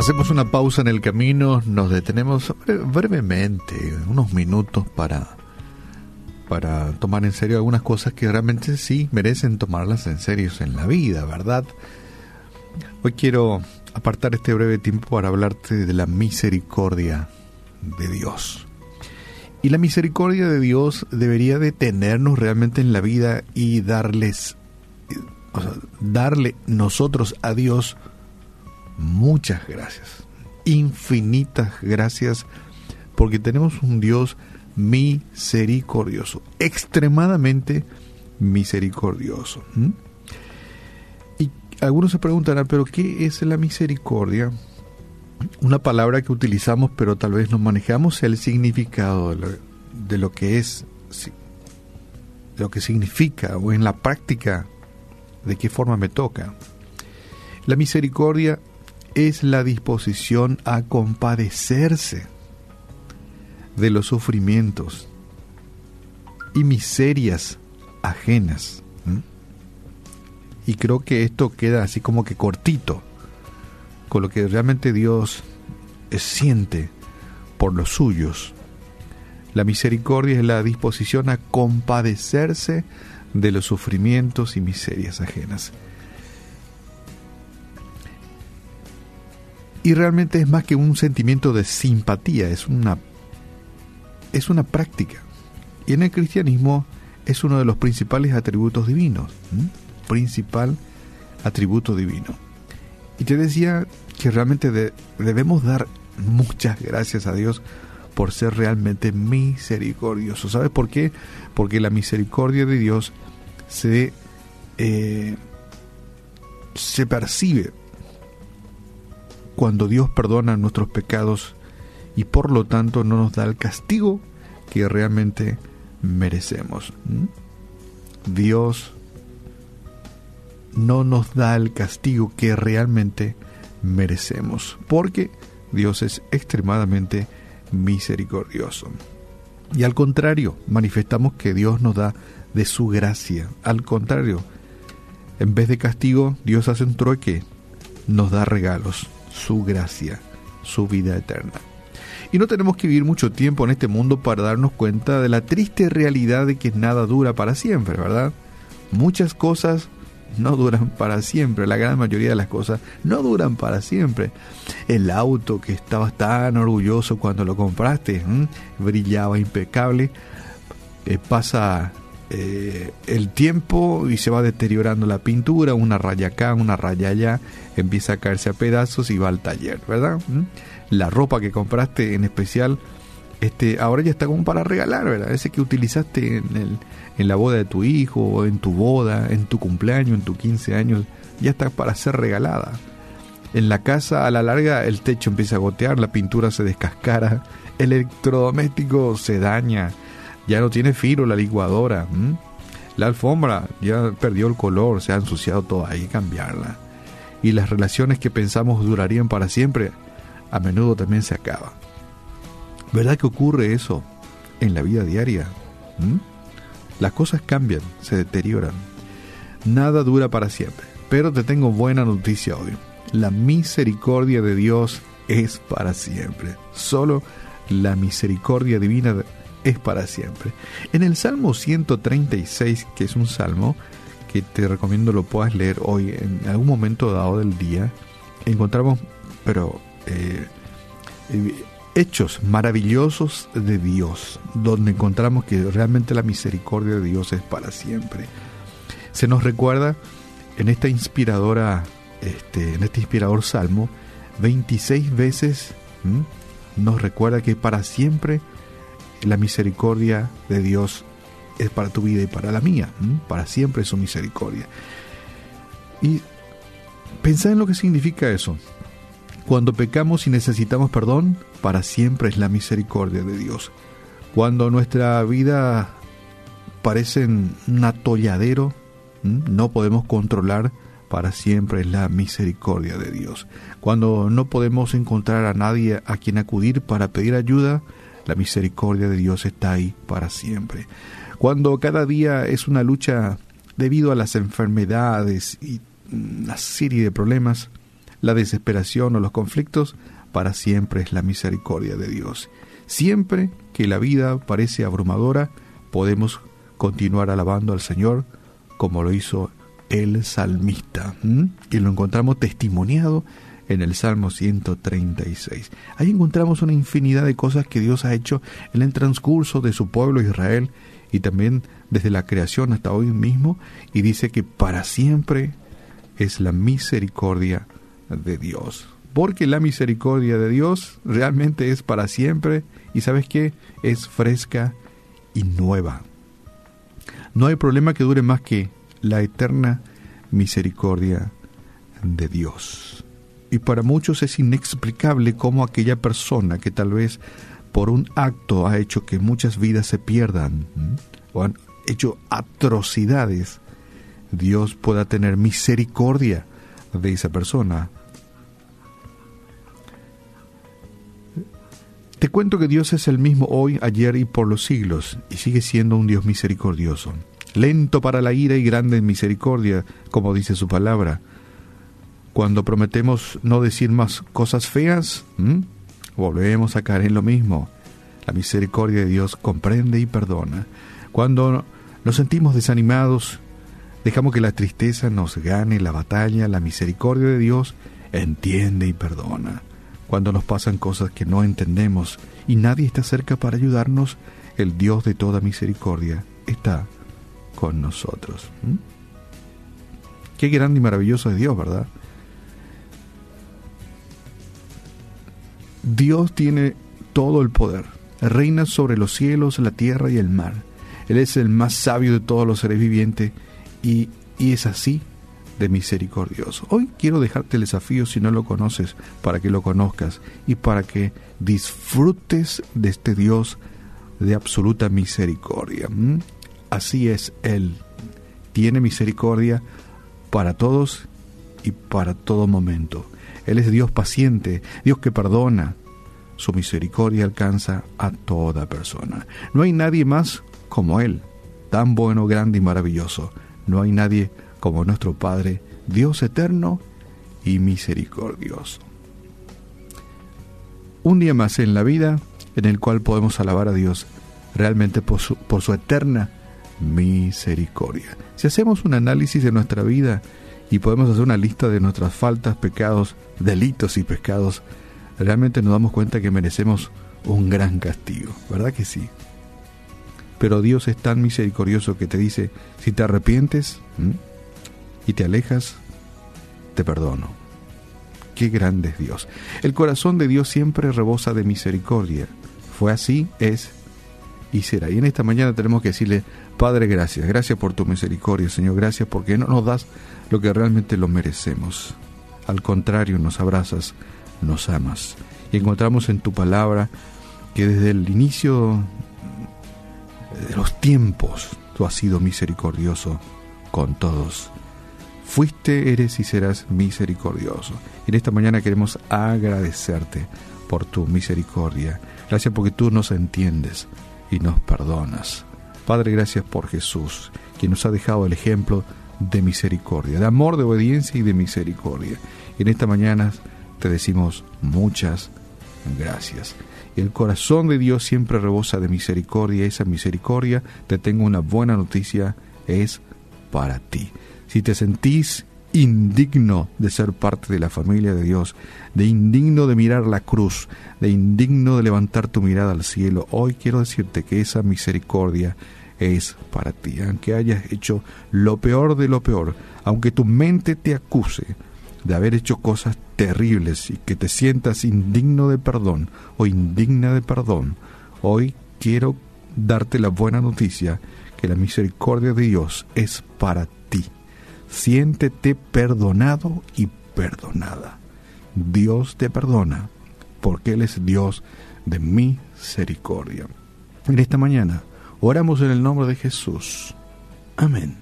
Hacemos una pausa en el camino, nos detenemos brevemente, unos minutos para, para tomar en serio algunas cosas que realmente sí merecen tomarlas en serio en la vida, ¿verdad? Hoy quiero apartar este breve tiempo para hablarte de la misericordia de Dios. Y la misericordia de Dios debería detenernos realmente en la vida y darles, o sea, darle nosotros a Dios muchas gracias, infinitas gracias, porque tenemos un Dios misericordioso, extremadamente misericordioso. Y algunos se preguntarán, pero ¿qué es la misericordia? Una palabra que utilizamos, pero tal vez no manejamos el significado de lo, que es, de lo que significa, o en la práctica, de qué forma me toca. La misericordia es la disposición a compadecerse de los sufrimientos y miserias ajenas. Y creo que esto queda así como que cortito con lo que realmente Dios siente por los suyos. La misericordia es la disposición a compadecerse de los sufrimientos y miserias ajenas. Y realmente es más que un sentimiento de simpatía, es una, es una práctica. Y en el cristianismo es uno de los principales atributos divinos, principal atributo divino. Y te decía que realmente debemos dar muchas gracias a Dios por ser realmente misericordioso. ¿Sabes por qué? Porque la misericordia de Dios se, eh, se percibe cuando Dios perdona nuestros pecados y por lo tanto no nos da el castigo que realmente merecemos. Dios no nos da el castigo que realmente merecemos, porque Dios es extremadamente misericordioso. Y al contrario, manifestamos que Dios nos da de su gracia. Al contrario, en vez de castigo, Dios hace un trueque, nos da regalos su gracia, su vida eterna. Y no tenemos que vivir mucho tiempo en este mundo para darnos cuenta de la triste realidad de que nada dura para siempre, ¿verdad? Muchas cosas no duran para siempre, la gran mayoría de las cosas no duran para siempre. El auto que estabas tan orgulloso cuando lo compraste, brillaba impecable, eh, pasa eh, el tiempo y se va deteriorando la pintura, una raya acá, una raya allá, empieza a caerse a pedazos y va al taller, ¿verdad? ¿Mm? La ropa que compraste en especial, este, ahora ya está como para regalar, ¿verdad? Ese que utilizaste en, el, en la boda de tu hijo, en tu boda, en tu cumpleaños, en tus 15 años, ya está para ser regalada. En la casa, a la larga, el techo empieza a gotear, la pintura se descascara, el electrodoméstico se daña, ya no tiene filo la licuadora. La alfombra ya perdió el color, se ha ensuciado todo, hay que cambiarla. Y las relaciones que pensamos durarían para siempre, a menudo también se acaban. ¿Verdad que ocurre eso en la vida diaria? Las cosas cambian, se deterioran. Nada dura para siempre. Pero te tengo buena noticia hoy. La misericordia de Dios es para siempre. Solo la misericordia divina es para siempre. En el Salmo 136, que es un salmo que te recomiendo lo puedas leer hoy en algún momento dado del día, encontramos, pero eh, eh, hechos maravillosos de Dios, donde encontramos que realmente la misericordia de Dios es para siempre. Se nos recuerda en esta inspiradora, este, en este inspirador salmo, 26 veces nos recuerda que para siempre la misericordia de Dios es para tu vida y para la mía, para siempre es su misericordia. Y pensá en lo que significa eso. Cuando pecamos y necesitamos perdón, para siempre es la misericordia de Dios. Cuando nuestra vida parece un atolladero, no podemos controlar, para siempre es la misericordia de Dios. Cuando no podemos encontrar a nadie a quien acudir para pedir ayuda, la misericordia de Dios está ahí para siempre. Cuando cada día es una lucha debido a las enfermedades y una serie de problemas, la desesperación o los conflictos, para siempre es la misericordia de Dios. Siempre que la vida parece abrumadora, podemos continuar alabando al Señor como lo hizo el salmista. Y lo encontramos testimoniado en el Salmo 136. Ahí encontramos una infinidad de cosas que Dios ha hecho en el transcurso de su pueblo Israel y también desde la creación hasta hoy mismo y dice que para siempre es la misericordia de Dios. Porque la misericordia de Dios realmente es para siempre y sabes qué? Es fresca y nueva. No hay problema que dure más que la eterna misericordia de Dios. Y para muchos es inexplicable cómo aquella persona que tal vez por un acto ha hecho que muchas vidas se pierdan o han hecho atrocidades, Dios pueda tener misericordia de esa persona. Te cuento que Dios es el mismo hoy, ayer y por los siglos, y sigue siendo un Dios misericordioso, lento para la ira y grande en misericordia, como dice su palabra. Cuando prometemos no decir más cosas feas, volvemos a caer en lo mismo. La misericordia de Dios comprende y perdona. Cuando nos sentimos desanimados, dejamos que la tristeza nos gane la batalla, la misericordia de Dios entiende y perdona. Cuando nos pasan cosas que no entendemos y nadie está cerca para ayudarnos, el Dios de toda misericordia está con nosotros. Qué grande y maravilloso es Dios, ¿verdad? Dios tiene todo el poder, reina sobre los cielos, la tierra y el mar. Él es el más sabio de todos los seres vivientes y, y es así de misericordioso. Hoy quiero dejarte el desafío si no lo conoces, para que lo conozcas y para que disfrutes de este Dios de absoluta misericordia. ¿Mm? Así es Él. Tiene misericordia para todos y para todo momento. Él es Dios paciente, Dios que perdona. Su misericordia alcanza a toda persona. No hay nadie más como Él, tan bueno, grande y maravilloso. No hay nadie como nuestro Padre, Dios eterno y misericordioso. Un día más en la vida en el cual podemos alabar a Dios realmente por su, por su eterna misericordia. Si hacemos un análisis de nuestra vida y podemos hacer una lista de nuestras faltas, pecados, delitos y pescados, realmente nos damos cuenta que merecemos un gran castigo, ¿verdad que sí? Pero Dios es tan misericordioso que te dice, si te arrepientes y te alejas, te perdono. Qué grande es Dios. El corazón de Dios siempre rebosa de misericordia. Fue así, es y será. Y en esta mañana tenemos que decirle, Padre, gracias, gracias por tu misericordia, Señor, gracias porque no nos das lo que realmente lo merecemos. Al contrario, nos abrazas, nos amas. Y encontramos en tu palabra que desde el inicio de los tiempos tú has sido misericordioso con todos. Fuiste, eres y serás misericordioso. En esta mañana queremos agradecerte por tu misericordia. Gracias porque tú nos entiendes y nos perdonas. Padre, gracias por Jesús, quien nos ha dejado el ejemplo de misericordia, de amor, de obediencia y de misericordia. En esta mañana te decimos muchas gracias. El corazón de Dios siempre rebosa de misericordia. Esa misericordia, te tengo una buena noticia, es para ti. Si te sentís indigno de ser parte de la familia de Dios, de indigno de mirar la cruz, de indigno de levantar tu mirada al cielo, hoy quiero decirte que esa misericordia es para ti. Aunque hayas hecho lo peor de lo peor, aunque tu mente te acuse de haber hecho cosas terribles y que te sientas indigno de perdón o indigna de perdón, hoy quiero darte la buena noticia que la misericordia de Dios es para ti. Siéntete perdonado y perdonada. Dios te perdona porque Él es Dios de misericordia. En esta mañana Oramos en el nombre de Jesús. Amén.